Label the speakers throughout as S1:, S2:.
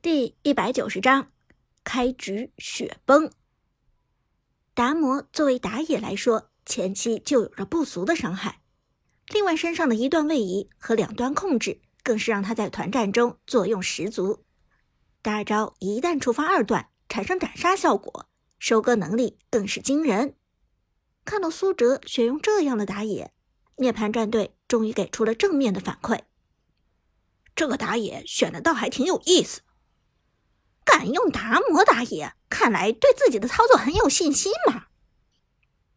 S1: 第一百九十章，开局雪崩。达摩作为打野来说，前期就有着不俗的伤害，另外身上的一段位移和两段控制，更是让他在团战中作用十足。大招一旦触发二段，产生斩杀效果，收割能力更是惊人。看到苏哲选用这样的打野，涅槃战队终于给出了正面的反馈。
S2: 这个打野选的倒还挺有意思。
S3: 敢用达摩打野，看来对自己的操作很有信心嘛。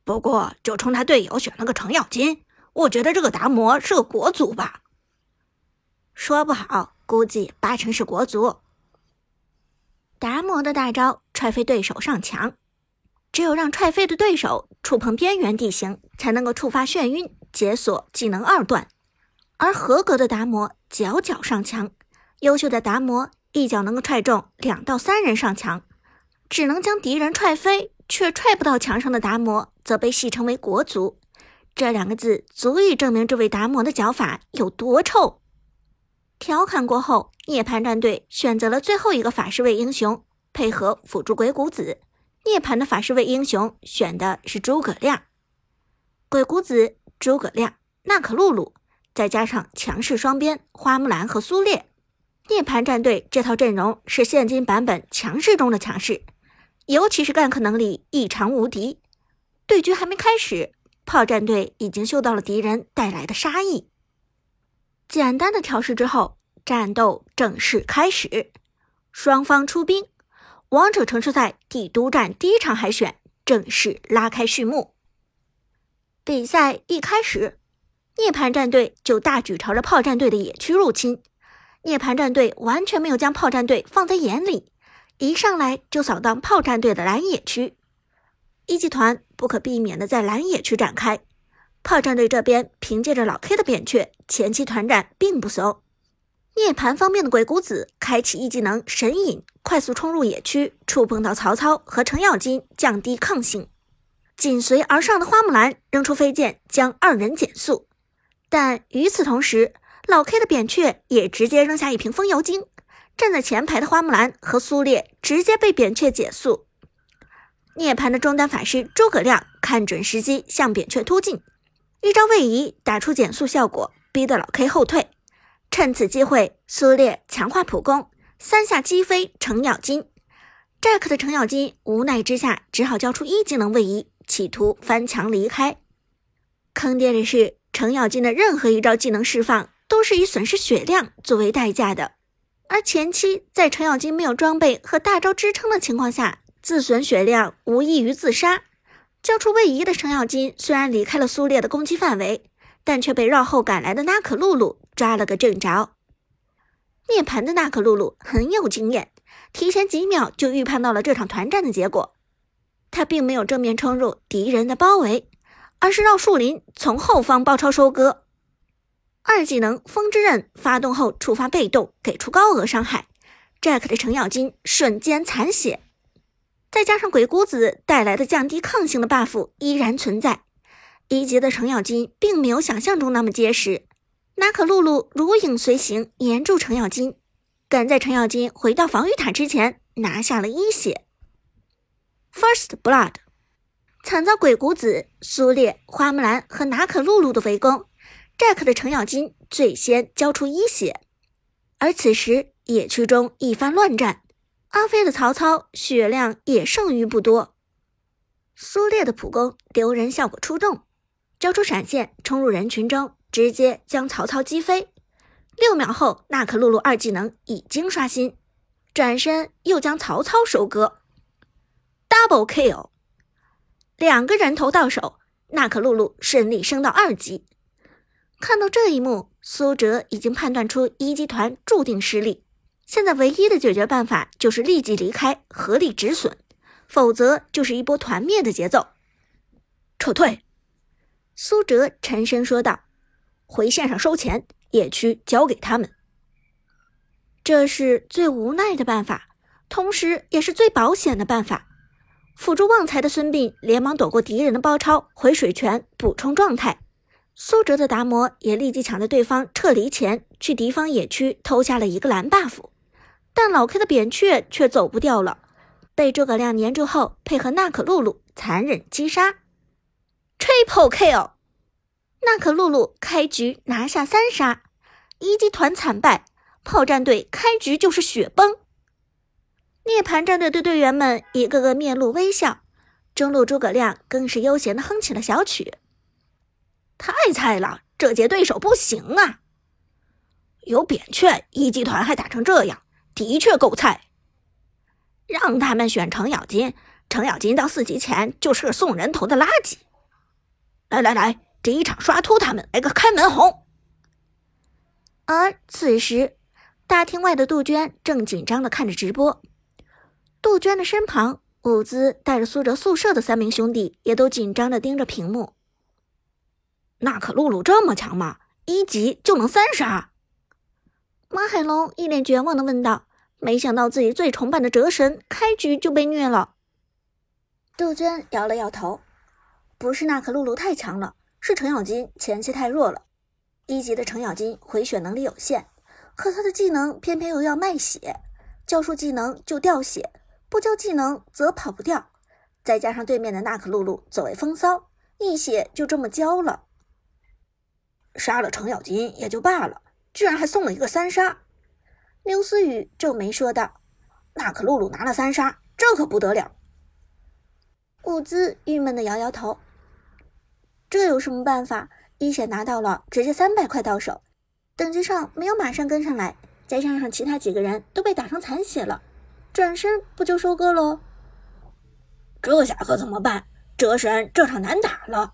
S2: 不过，就冲他队友选了个程咬金，我觉得这个达摩是个国足吧。
S1: 说不好，估计八成是国足。达摩的大招踹飞对手上墙，只有让踹飞的对手触碰边缘地形，才能够触发眩晕解锁技能二段。而合格的达摩脚脚上墙，优秀的达摩。一脚能够踹中两到三人上墙，只能将敌人踹飞，却踹不到墙上的达摩，则被戏称为“国足”这两个字，足以证明这位达摩的脚法有多臭。调侃过后，涅槃战队选择了最后一个法师位英雄，配合辅助鬼谷子。涅槃的法师位英雄选的是诸葛亮，鬼谷子、诸葛亮、娜可露露，再加上强势双边花木兰和苏烈。涅槃战队这套阵容是现今版本强势中的强势，尤其是 gank 能力异常无敌。对局还没开始，炮战队已经嗅到了敌人带来的杀意。简单的调试之后，战斗正式开始。双方出兵，王者城市赛帝都站第一场海选正式拉开序幕。比赛一开始，涅槃战队就大举朝着炮战队的野区入侵。涅槃战队完全没有将炮战队放在眼里，一上来就扫荡炮战队的蓝野区。一级团不可避免的在蓝野区展开。炮战队这边凭借着老 K 的扁鹊，前期团战并不怂。涅槃方面的鬼谷子开启一技能神隐，快速冲入野区，触碰到曹操和程咬金，降低抗性。紧随而上的花木兰扔出飞剑，将二人减速。但与此同时，老 K 的扁鹊也直接扔下一瓶风油精，站在前排的花木兰和苏烈直接被扁鹊解速。涅槃的中单法师诸葛亮看准时机向扁鹊突进，一招位移打出减速效果，逼得老 K 后退。趁此机会，苏烈强化普攻，三下击飞程咬金。Jack 的程咬金无奈之下只好交出一技能位移，企图翻墙离开。坑爹的是，程咬金的任何一招技能释放。都是以损失血量作为代价的，而前期在程咬金没有装备和大招支撑的情况下，自损血量无异于自杀。交出位移的程咬金虽然离开了苏烈的攻击范围，但却被绕后赶来的娜可露露抓了个正着。涅槃的娜可露露很有经验，提前几秒就预判到了这场团战的结果。他并没有正面冲入敌人的包围，而是绕树林从后方包抄收割。二技能风之刃发动后触发被动，给出高额伤害。Jack 的程咬金瞬间残血，再加上鬼谷子带来的降低抗性的 buff 依然存在。一级的程咬金并没有想象中那么结实。娜可露露如影随形，黏住程咬金，赶在程咬金回到防御塔之前拿下了一血。First Blood，惨遭鬼谷子、苏烈、花木兰和娜可露露的围攻。Jack 的程咬金最先交出一血，而此时野区中一番乱战，阿飞的曹操血量也剩余不多。苏烈的普攻丢人效果出众，交出闪现冲入人群中，直接将曹操击飞。六秒后，娜可露露二技能已经刷新，转身又将曹操收割，Double Kill，两个人头到手，娜可露露顺利升到二级。看到这一幕，苏哲已经判断出一级团注定失利。现在唯一的解决办法就是立即离开，合力止损，否则就是一波团灭的节奏。
S2: 撤退，
S1: 苏哲沉声说道：“回线上收钱，野区交给他们。”这是最无奈的办法，同时也是最保险的办法。辅助旺财的孙膑连忙躲过敌人的包抄，回水泉补充状态。苏哲的达摩也立即抢在对方撤离前，去敌方野区偷下了一个蓝 buff，但老 K 的扁鹊却走不掉了，被诸葛亮粘住后，配合娜可露露残忍击杀，Triple Kill！娜可露露开局拿下三杀，一级团惨败，炮战队开局就是雪崩。涅槃战队的队员们一个个面露微笑，中路诸葛亮更是悠闲的哼起了小曲。
S2: 太菜了，这届对手不行啊！有扁鹊，一级团还打成这样，的确够菜。让他们选程咬金，程咬金到四级前就是个送人头的垃圾。来来来，这一场刷秃他们来个开门红。
S1: 而此时，大厅外的杜鹃正紧张的看着直播。杜鹃的身旁，伍兹带着苏哲宿舍的三名兄弟也都紧张的盯着屏幕。
S2: 娜可露露这么强吗？一级就能三杀？
S1: 马海龙一脸绝望的问道：“没想到自己最崇拜的哲神开局就被虐了。”杜鹃摇了摇头：“不是娜可露露太强了，是程咬金前期太弱了。一级的程咬金回血能力有限，可他的技能偏偏又要卖血，教出技能就掉血。”不交技能则跑不掉，再加上对面的娜可露露走位风骚，一血就这么交了。
S2: 杀了程咬金也就罢了，居然还送了一个三杀。
S1: 刘思雨皱眉说道：“
S2: 娜可露露拿了三杀，这可不得了。”
S1: 伍兹郁闷的摇摇头：“这有什么办法？一血拿到了，直接三百块到手，等级上没有马上跟上来，再加上其他几个人都被打成残血了。”转身不就收割喽？
S2: 这下可怎么办？哲神这场难打了。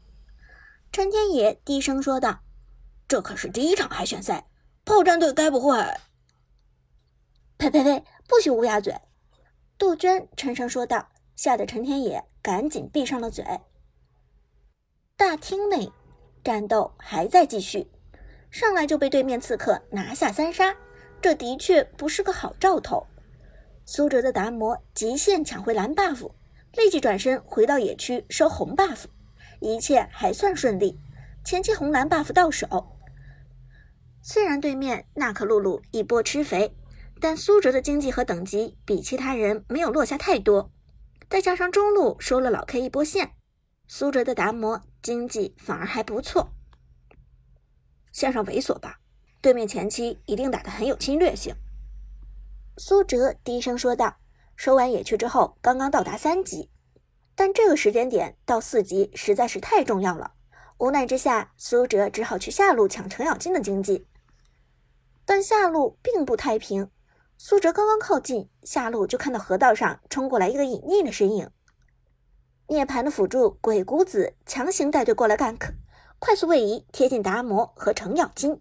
S1: 陈天野低声说道：“
S2: 这可是第一场海选赛，炮战队该不会……”
S1: 呸呸呸！不许乌鸦嘴！杜鹃沉声说道，吓得陈天野赶紧闭上了嘴。大厅内，战斗还在继续，上来就被对面刺客拿下三杀，这的确不是个好兆头。苏哲的达摩极限抢回蓝 buff，立即转身回到野区收红 buff，一切还算顺利。前期红蓝 buff 到手，虽然对面娜可露露一波吃肥，但苏哲的经济和等级比其他人没有落下太多。再加上中路收了老 K 一波线，苏哲的达摩经济反而还不错。
S2: 线上猥琐吧，对面前期一定打得很有侵略性。
S1: 苏哲低声说道：“收完野区之后，刚刚到达三级，但这个时间点到四级实在是太重要了。无奈之下，苏哲只好去下路抢程咬金的经济。但下路并不太平，苏哲刚刚靠近下路，就看到河道上冲过来一个隐匿的身影。涅槃的辅助鬼谷子强行带队过来 gank，快速位移贴近达摩和程咬金。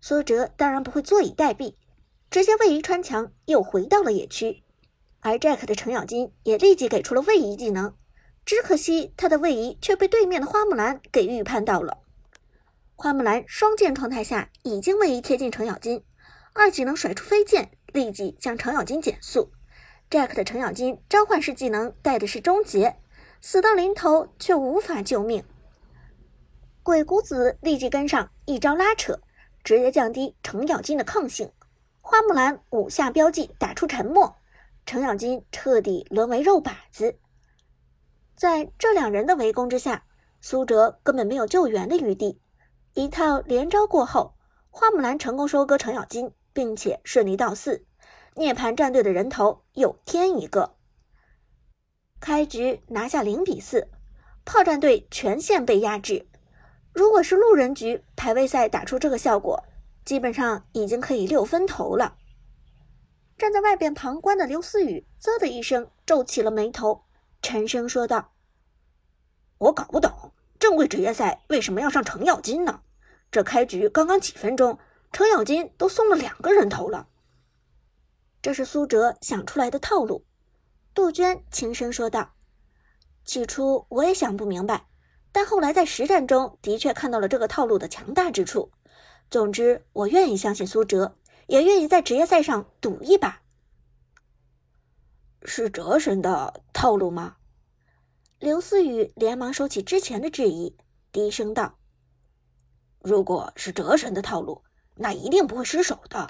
S1: 苏哲当然不会坐以待毙。”直接位移穿墙，又回到了野区，而 Jack 的程咬金也立即给出了位移技能，只可惜他的位移却被对面的花木兰给预判到了。花木兰双剑状态下已经位移贴近程咬金，二技能甩出飞剑，立即将程咬金减速。Jack 的程咬金召唤师技能带的是终结，死到临头却无法救命。鬼谷子立即跟上一招拉扯，直接降低程咬金的抗性。花木兰五下标记打出沉默，程咬金彻底沦为肉靶子。在这两人的围攻之下，苏哲根本没有救援的余地。一套连招过后，花木兰成功收割程咬金，并且顺利到四。涅槃战队的人头又添一个，开局拿下零比四，炮战队全线被压制。如果是路人局排位赛打出这个效果。基本上已经可以六分头了。站在外边旁观的刘思雨啧的一声皱起了眉头，沉声说道：“
S2: 我搞不懂，正规职业赛为什么要上程咬金呢？这开局刚刚几分钟，程咬金都送了两个人头了。
S1: 这是苏哲想出来的套路。”杜鹃轻声说道：“起初我也想不明白，但后来在实战中的确看到了这个套路的强大之处。”总之，我愿意相信苏哲，也愿意在职业赛上赌一把。
S2: 是哲神的套路吗？
S1: 刘思雨连忙收起之前的质疑，低声道：“
S2: 如果是哲神的套路，那一定不会失手的。”